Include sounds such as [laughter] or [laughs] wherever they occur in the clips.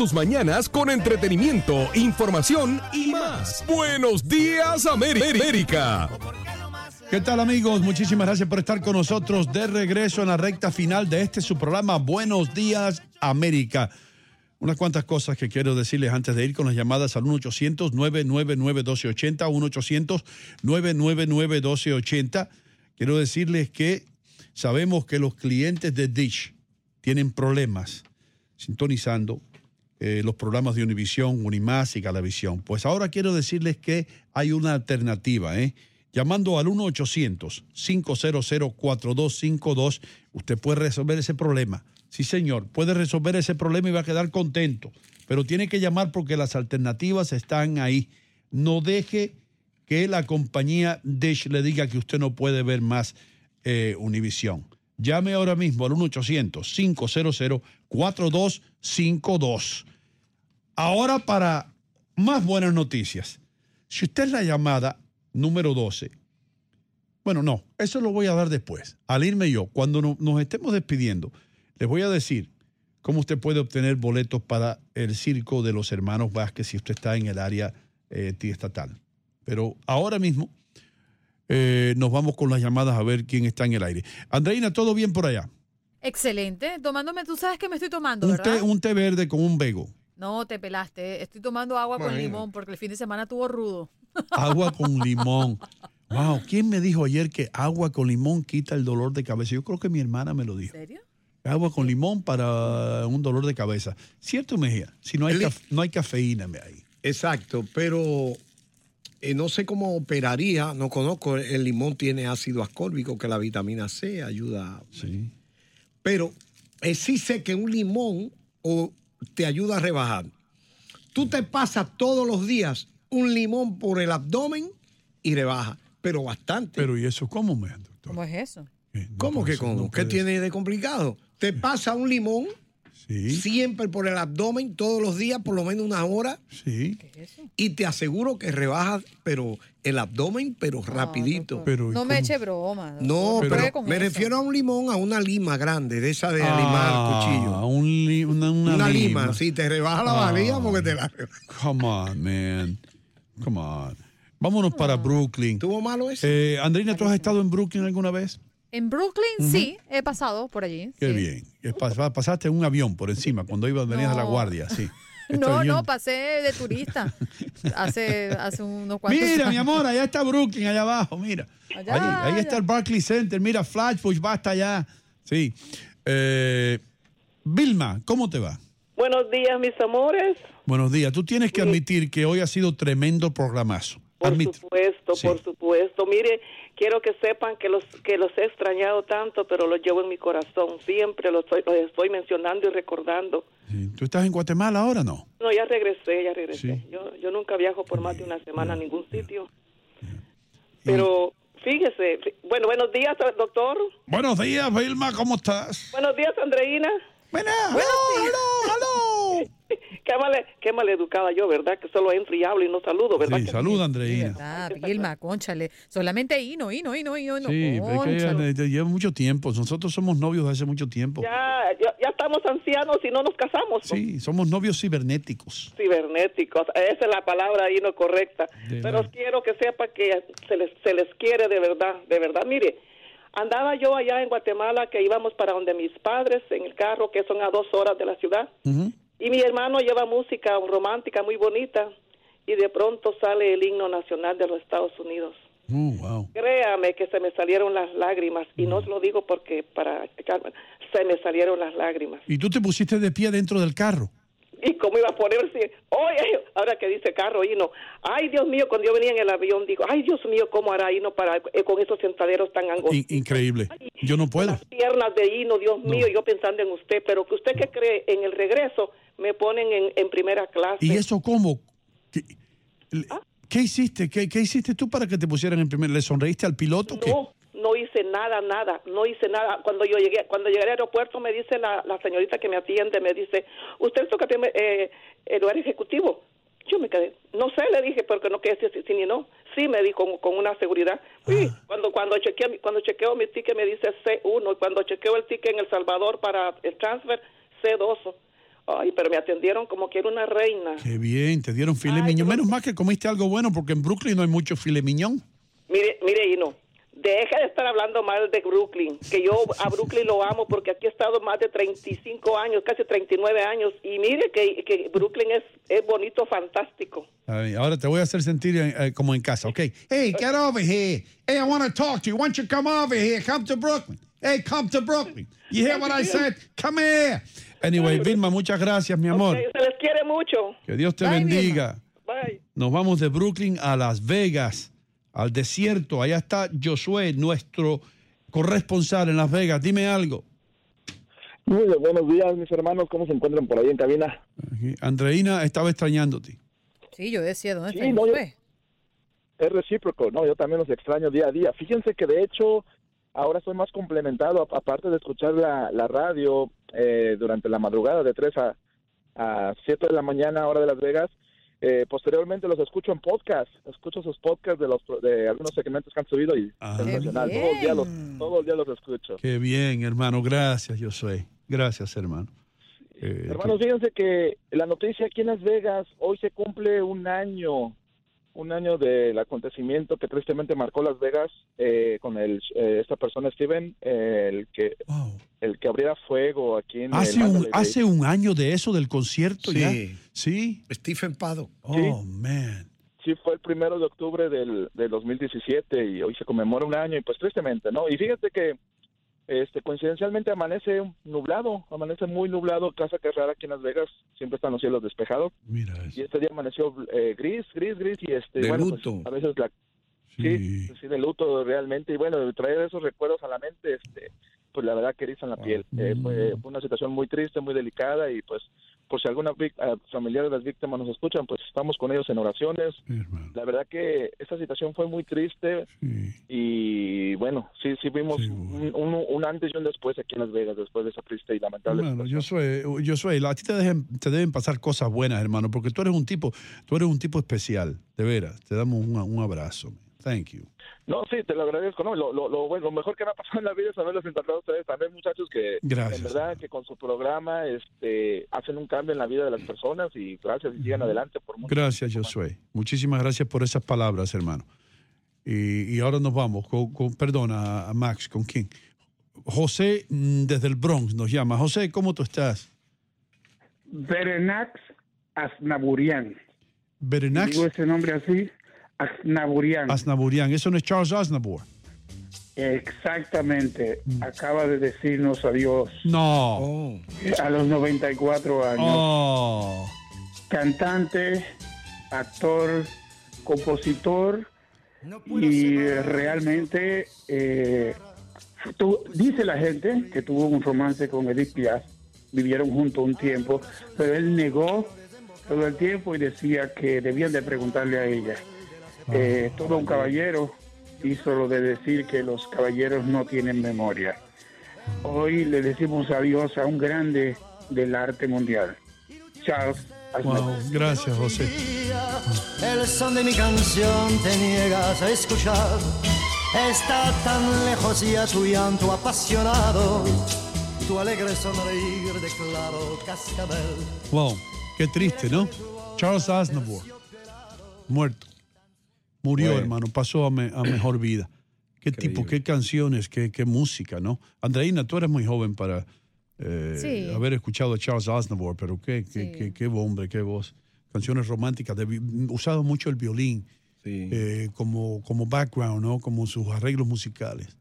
Tus mañanas con entretenimiento, información y más. Buenos días, América. ¿Qué tal amigos? Muchísimas gracias por estar con nosotros de regreso en la recta final de este su programa Buenos Días América. Unas cuantas cosas que quiero decirles antes de ir con las llamadas al 1-800-999-1280, 1-800-999-1280. Quiero decirles que sabemos que los clientes de Dish tienen problemas sintonizando eh, los programas de Univisión, Unimás y Galavisión. Pues ahora quiero decirles que hay una alternativa, ¿eh? Llamando al 1-800-500-4252, usted puede resolver ese problema. Sí, señor, puede resolver ese problema y va a quedar contento. Pero tiene que llamar porque las alternativas están ahí. No deje que la compañía Dish le diga que usted no puede ver más eh, Univisión. Llame ahora mismo al 1-800-500-4252. Ahora para más buenas noticias. Si usted es la llamada número 12, bueno, no, eso lo voy a dar después. Al irme yo, cuando no- nos estemos despidiendo, les voy a decir cómo usted puede obtener boletos para el circo de los hermanos Vázquez si usted está en el área eh, estatal. Pero ahora mismo eh, nos vamos con las llamadas a ver quién está en el aire. Andreina, ¿todo bien por allá? Excelente. Tomándome, tú sabes que me estoy tomando, Un ¿verdad? té, un té verde con un vego. No, te pelaste. Estoy tomando agua con limón porque el fin de semana tuvo rudo. [laughs] Agua con limón. Wow, ¿quién me dijo ayer que agua con limón quita el dolor de cabeza? Yo creo que mi hermana me lo dijo. ¿En serio? Agua con limón para un dolor de cabeza. ¿Cierto, Mejía? Si no hay, El- caf- no hay cafeína ahí. Exacto, pero eh, no sé cómo operaría, no conozco, el limón tiene ácido ascórbico, que la vitamina C ayuda. Sí. Pero eh, sí sé que un limón o, te ayuda a rebajar. Tú te pasas todos los días un limón por el abdomen y rebaja, pero bastante. Pero ¿y eso cómo me ¿Cómo es eso? ¿Cómo que cómo? no ¿Qué tiene de complicado? Te pasa un limón siempre por el abdomen, todos los días, por lo menos una hora. Sí. Y te aseguro que rebajas, pero el abdomen, pero rapidito. Pero, No me eche broma. No, pero con me eso. refiero a un limón, a una lima grande, de esa de limar Ah, cuchillo. un li- una, una Una lima. lima, sí, te rebaja la Ah. barriga porque te la Come on, man. Come on. Vámonos para Brooklyn. ¿Tuvo malo eso? Eh, Andreina, ¿tú has estado en Brooklyn alguna vez? En Brooklyn, sí, he pasado por allí. Qué sí. bien. Pas- Pasaste en un avión por encima cuando ibas venías a la No. guardia, sí. [laughs] Este No, avión- no, pasé de turista [laughs] hace, hace unos cuantos Mira, mi amor, allá está Brooklyn, allá abajo, mira. Allá, ahí, ahí está el Barclays Center, mira, Flatbush va hasta allá. Sí. Eh, Vilma, ¿cómo te va? Buenos días, mis amores. Buenos días. Tú tienes que admitir que hoy ha sido tremendo programazo. Por supuesto, Sí. por supuesto. Mire, quiero que sepan que los que los he extrañado tanto, pero los llevo en mi corazón. Siempre los estoy, los estoy mencionando y recordando. ¿Tú estás en Guatemala ahora o no? No, ya regresé, ya regresé. Sí. Yo, yo nunca viajo por más de una semana a ningún sitio. Pero fíjese, bueno, buenos días, doctor. Buenos días, Vilma, ¿cómo estás? Buenos días, Andreina. Buenas. Buenos días. ¡Aló, mal, qué maleducada yo, ¿verdad? Que solo entro y hablo y no saludo, ¿verdad? Sí, que saluda, Andreina. Ah, Vilma, conchale. Solamente hino, hino, hino, hino. Sí, es que lleva mucho tiempo. Nosotros somos novios de hace mucho tiempo. Ya, ya, ya estamos ancianos y no nos casamos. ¿no? Sí, somos novios cibernéticos. Cibernéticos, esa es la palabra ahí no correcta. De Pero quiero que sepa que se les, se les quiere de verdad, de verdad. Mire, andaba yo allá en Guatemala que íbamos para donde mis padres en el carro, que son a dos horas de la ciudad. Ujú. Y mi hermano lleva música romántica muy bonita y de pronto sale el himno nacional de los Estados Unidos. Oh, wow. Créame que se me salieron las lágrimas y no os lo digo porque para se me salieron las lágrimas. Y tú te pusiste de pie dentro del carro. ¿Y cómo iba a ponerse? Oye, ahora que dice carro, Hino. Ay, Dios mío, cuando yo venía en el avión, digo, ay, Dios mío, ¿cómo hará Hino para, eh, con esos sentaderos tan angostos? In- increíble. Yo no puedo. Piernas de Hino, Dios mío, yo pensando en usted, pero que usted que cree en el regreso, me ponen en, en primera clase. ¿Y eso cómo? ¿Qué, ¿qué hiciste? ¿Qué, qué hiciste tú para que te pusieran en primer? ¿Le sonreíste al piloto? o qué? No, no hice nada, nada, no hice nada. Cuando yo llegué, cuando llegué al aeropuerto me dice la, la señorita que me atiende, me dice, ¿usted toca eh, el lugar ejecutivo? Yo me quedé, no sé, le dije, porque no quedé si, si ni no. Sí, me dijo con, con una seguridad. Sí, Ah. cuando cuando chequeé, cuando chequeo mi ticket me dice C1 y cuando chequeo el ticket en El Salvador para el transfer C2. Ay, pero me atendieron como que era una reina. Qué bien, te dieron filet miñón. Menos mal que comiste algo bueno porque en Brooklyn no hay mucho filet miñón. Mire, mire, Hino, deja de estar hablando mal de Brooklyn, que yo a Brooklyn lo amo porque aquí he estado más de 35 años, casi 39 años, y mire que, que Brooklyn es, es bonito, fantástico. Ay, ahora te voy a hacer sentir eh, eh, como en casa, ¿ok? Hey, get over here. Hey, I want to talk to you. Why don't you come over here? Come to Brooklyn. Hey, come to Brooklyn. You hear what I said? Come here. Anyway, Vilma, muchas gracias, mi amor. Ok, se les quiere mucho. Que Dios te Bye, bendiga. Bye. Nos vamos de Brooklyn a Las Vegas, al desierto. Allá está Josué, nuestro corresponsal en Las Vegas. Dime algo. Muy bien, buenos días, mis hermanos. ¿Cómo se encuentran por ahí en cabina? Andreina estaba extrañándote. Sí, yo decía, ¿dónde Sí, está no, yo-? Es recíproco, ¿no? Yo también los extraño día a día. Fíjense que de hecho ahora estoy más complementado, a- aparte de escuchar la, la radio eh, durante la madrugada de 3 a, a 7 de la mañana, hora de Las Vegas. Eh, posteriormente los escucho en podcast, escucho sus podcasts de los de algunos segmentos que han subido y sensacional. Todo el día los todo el día los escucho. Qué bien, hermano. Gracias, Josué. Gracias, hermano. Eh, Hermanos, fíjense que la noticia aquí en Las Vegas, hoy se cumple un año, un año del acontecimiento que tristemente marcó Las Vegas eh, con el, eh, esta persona, Steven, eh, el que el que abriera fuego aquí en hace, el un, Mandalay Bay. hace un año de eso, del concierto Sí. ya. Sí. Stephen Pado. Oh, man. Sí, fue el primero de octubre del, del 2017 y hoy se conmemora un año y pues tristemente, ¿no? Y fíjate que este coincidencialmente amanece nublado, amanece muy nublado, casa que es rara aquí en Las Vegas, siempre están los cielos despejados. Mira Y este día amaneció eh, gris, gris, gris y este De bueno, pues, luto. a veces la sí. sí, de luto realmente y bueno, traer esos recuerdos a la mente este pues la verdad que erizan la piel. Eh, fue, fue una situación muy triste, muy delicada y pues por si alguna eh, familiar de las víctimas nos escuchan, pues estamos con ellos en oraciones. La verdad que esta situación fue muy triste y bueno, sí, sí vimos Un, un- un antes y un después aquí en Las Vegas después de esa triste y lamentable. Bueno, Josué, Josué, a ti te, dejen- te deben pasar cosas buenas, hermano, porque tú eres un tipo, tú eres un tipo especial, de veras. Te damos un, un abrazo. Thank you. No, sí, te lo agradezco. No, lo, lo, lo, bueno, lo mejor que me ha pasado en la vida es haberlos intentado a ustedes también, muchachos, que Gracias. en verdad que con su programa este, hacen un cambio en la vida de las personas y gracias y sigan adelante por mucho. Gracias, Josué. Muchísimas gracias por esas palabras, hermano. Y, y ahora nos vamos, con, con- perdona, a Max, ¿con quién? José, mm, desde el Bronx, nos llama. José, ¿cómo tú estás? Berenax Aznaburian. Berenax Digo ese nombre así, Aznaburian. Aznaburian. Eso no es Charles Aznavour. Exactamente. Acaba de decirnos adiós No. a los 94 años. Oh. Cantante, actor, compositor y realmente eh, tu- dice la gente que tuvo un romance con Edith Piaf, vivieron juntos un tiempo, pero él negó todo el tiempo y decía que debían de preguntarle a ella. Eh, todo un caballero hizo lo de decir que los caballeros no tienen memoria. Hoy le decimos adiós a un grande del arte mundial, Charles Wow, gracias, José. El son de mi canción te niegas a escuchar. Está tan lejos ya tu llanto apasionado. Tu alegre sonreír de claro cascabel. Wow, qué triste, ¿no? Charles Aznavour, muerto. Murió, Bueno. hermano, pasó a, me- a mejor vida. Qué tipo, qué canciones, qué, qué música, ¿no? Andreina, tú eres muy joven para eh, Sí. haber escuchado a Charles Aznavour, pero qué, qué, qué, qué hombre, qué voz. Canciones románticas, de usaba mucho el violín eh, como, como background, ¿no? Como sus arreglos musicales.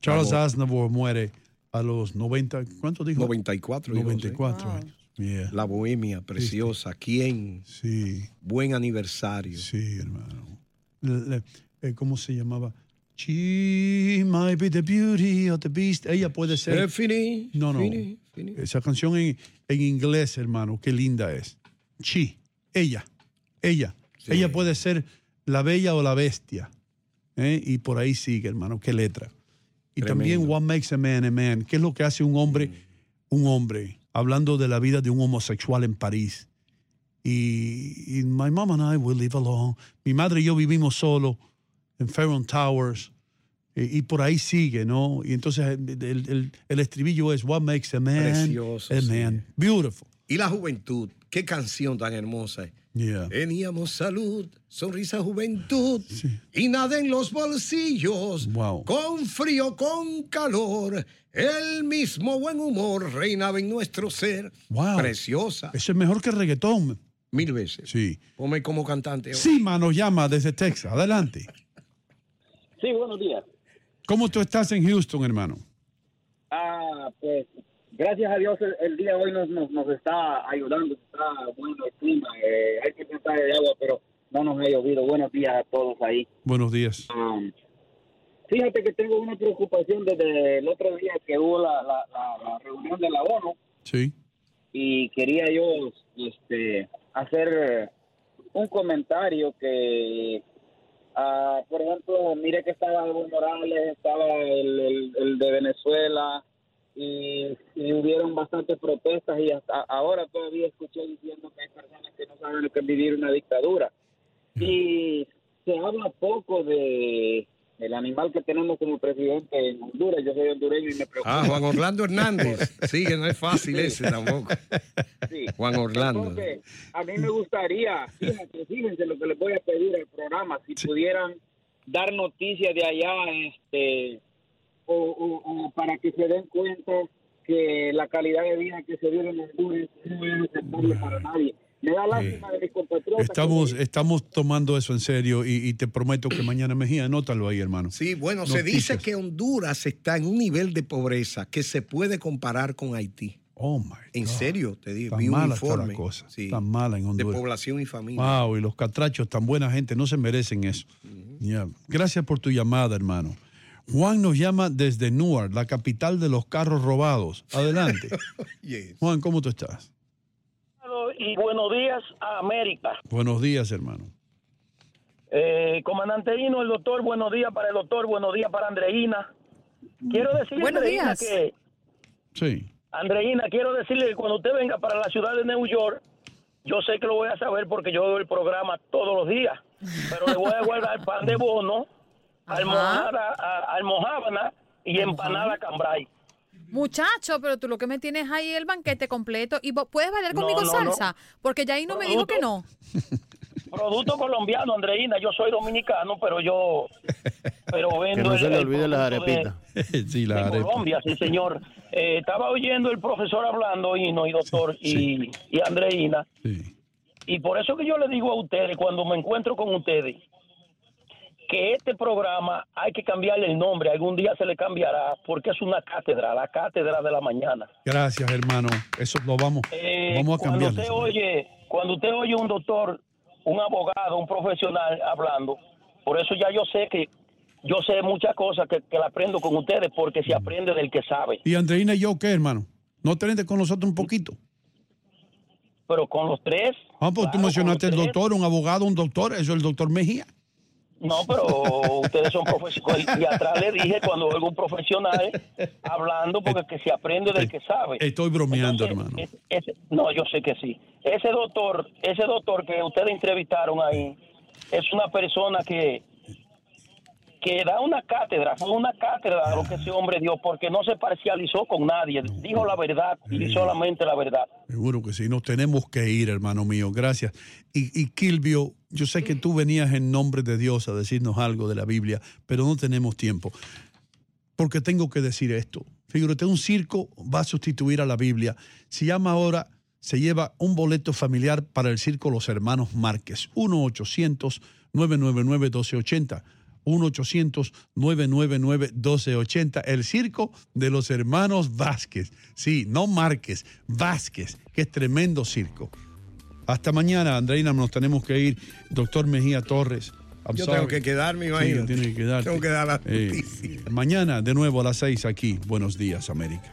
Charles Vamos. Aznavour muere a los 90, ¿cuánto dijo? 94. dijo, 94 sí. años. Yeah. La bohemia, preciosa. ¿Quién? Sí. Buen aniversario. Sí, hermano. Eh, ¿Cómo se llamaba? She might be the beauty of the beast. Ella puede ser. Eh, fini, no, no. fini, fini. Esa canción en, en inglés, hermano, qué linda es. She, ella, ella. Ella puede ser la bella o la bestia. ¿eh? Y por ahí sigue, hermano, qué letra. Y también What Makes a Man a Man. ¿Qué es lo que hace un hombre un hombre? Hablando de la vida de un homosexual en París. Y, y my mom and I will live alone. Mi madre y yo vivimos solo en Farron Towers. Y, y por ahí sigue, ¿no? Y entonces el, el- el- estribillo es What makes a man Precioso, a sí. man. Beautiful. Y la juventud. Qué canción tan hermosa. Yeah. Teníamos salud, sonrisa, juventud y nada en los bolsillos. Wow. Con frío, con calor, el mismo buen humor reinaba en nuestro ser. Wow. Preciosa. Eso es mejor que el reggaetón. Mil veces. Sí. Ponme como cantante. Sí, mano, llama desde Texas. Adelante. Sí, buenos días. ¿Cómo tú estás en Houston, hermano? Ah, pues gracias a Dios el, el día de hoy nos, nos, nos está ayudando, está bueno el clima, eh, hay que tratar de agua, pero no nos ha llovido. Buenos días a todos ahí. Buenos días. Um, fíjate que tengo una preocupación desde el otro día que hubo la, la, la- la reunión de la ONU Sí. y quería yo este, hacer un comentario que, ah, por ejemplo, mire que estaba Evo Morales, estaba el de Venezuela y, y hubieron bastantes protestas y hasta ahora todavía escuché diciendo que hay personas que no saben lo que es vivir una dictadura. Y se habla poco de el animal que tenemos como presidente en Honduras. Yo soy hondureño y me preocupa. Ah, Juan Orlando Hernández. [laughs] Sí, que no es fácil Sí. ese tampoco. Sí. Juan Orlando. Entonces, a mí me gustaría, fíjense, fíjense lo que les voy a pedir al programa, si pudieran dar noticias de allá, este, o, o- o para que se den cuenta que la calidad de vida que se vive en Honduras no es aceptable para nadie. Me da lástima de mis compatriotas. Estamos, estamos tomando eso en serio y, y te prometo que mañana Mejía, anótalo ahí, hermano. Sí, bueno, se dice que Honduras está en un nivel de pobreza que se puede comparar con Haití. Oh, my En serio, te digo, Tan vi un mala está la informe cosa. sí, Tan mala en de Honduras. población y familia. Wow, y los catrachos, tan buena gente, no se merecen eso. Gracias por tu llamada, hermano. Juan nos llama desde Newark, la capital de los carros robados. Adelante. [laughs] Juan, ¿cómo tú estás? Y buenos días a América. Buenos días, hermano. Eh, comandante Hino, el doctor, buenos días para el doctor, buenos días para Andreina. Quiero decirle, Buenos Andreina, días. que, Sí. Andreina, quiero decirle que cuando usted venga para la ciudad de New York, yo sé que lo voy a saber porque yo veo el programa todos los días, pero le voy a guardar pan de bono, [laughs] almohada, a- almohábana y empanada cambray. Muchacho, pero tú lo que me tienes ahí es el banquete completo. ¿Y vos puedes bailar No, conmigo no, salsa? Porque ya ahí no me dijo que no. Producto colombiano, Andreina, yo soy dominicano, pero yo pero Que vendo no se el- le olvide [laughs] las de- arepitas. sí, de Colombia, sí, señor. Eh, estaba oyendo el profesor hablando, Hino y doctor, y, y Andreina. Y por eso que yo le digo a ustedes, cuando me encuentro con ustedes, que este programa hay que cambiarle el nombre. Algún día se le cambiará, porque es una cátedra, la cátedra de la mañana. Gracias, hermano. Eso lo vamos, Eh, lo vamos a cuando cambiar. usted oye, cuando usted oye un doctor, un abogado, un profesional hablando, por eso ya yo sé que yo sé muchas cosas que, que la aprendo con ustedes, porque se aprende del que sabe. ¿Y Andreina y yo qué, hermano? ¿No tenés con nosotros un poquito? Pero con los tres, Ah, pues tú mencionaste el doctor, un abogado, un doctor. Eso es el doctor Mejía. No, pero ustedes son profesionales. [laughs] Y atrás le dije cuando oigo un profesional hablando, porque que se aprende del que sabe. Estoy bromeando, hermano. No, yo sé que sí. Ese doctor, ese doctor que ustedes entrevistaron ahí, es una persona que que da una cátedra, fue una cátedra lo que ese hombre dio, porque no se parcializó con nadie, dijo la verdad y solamente la verdad. Seguro que sí, nos tenemos que ir, hermano mío. Gracias. Y, y Kilvio, yo sé que tú venías en nombre de Dios a decirnos algo de la Biblia, pero no tenemos tiempo. Porque tengo que decir esto. Fíjate, un circo va a sustituir a la Biblia. Se llama ahora, se lleva un boleto familiar para el circo Los Hermanos Márquez. 1-800-999-1280. 1-800-999-1280. El circo de los hermanos Vázquez. Sí, no Márquez, Vázquez, que es tremendo circo. Hasta mañana, Andreina, nos tenemos que ir. Doctor Mejía Torres. I'm Yo sorry. tengo que quedarme, Sí, imagínate. tiene que quedarte. Tengo que dar la Eh, noticia. mañana, de nuevo a las seis aquí. Buenos días, América.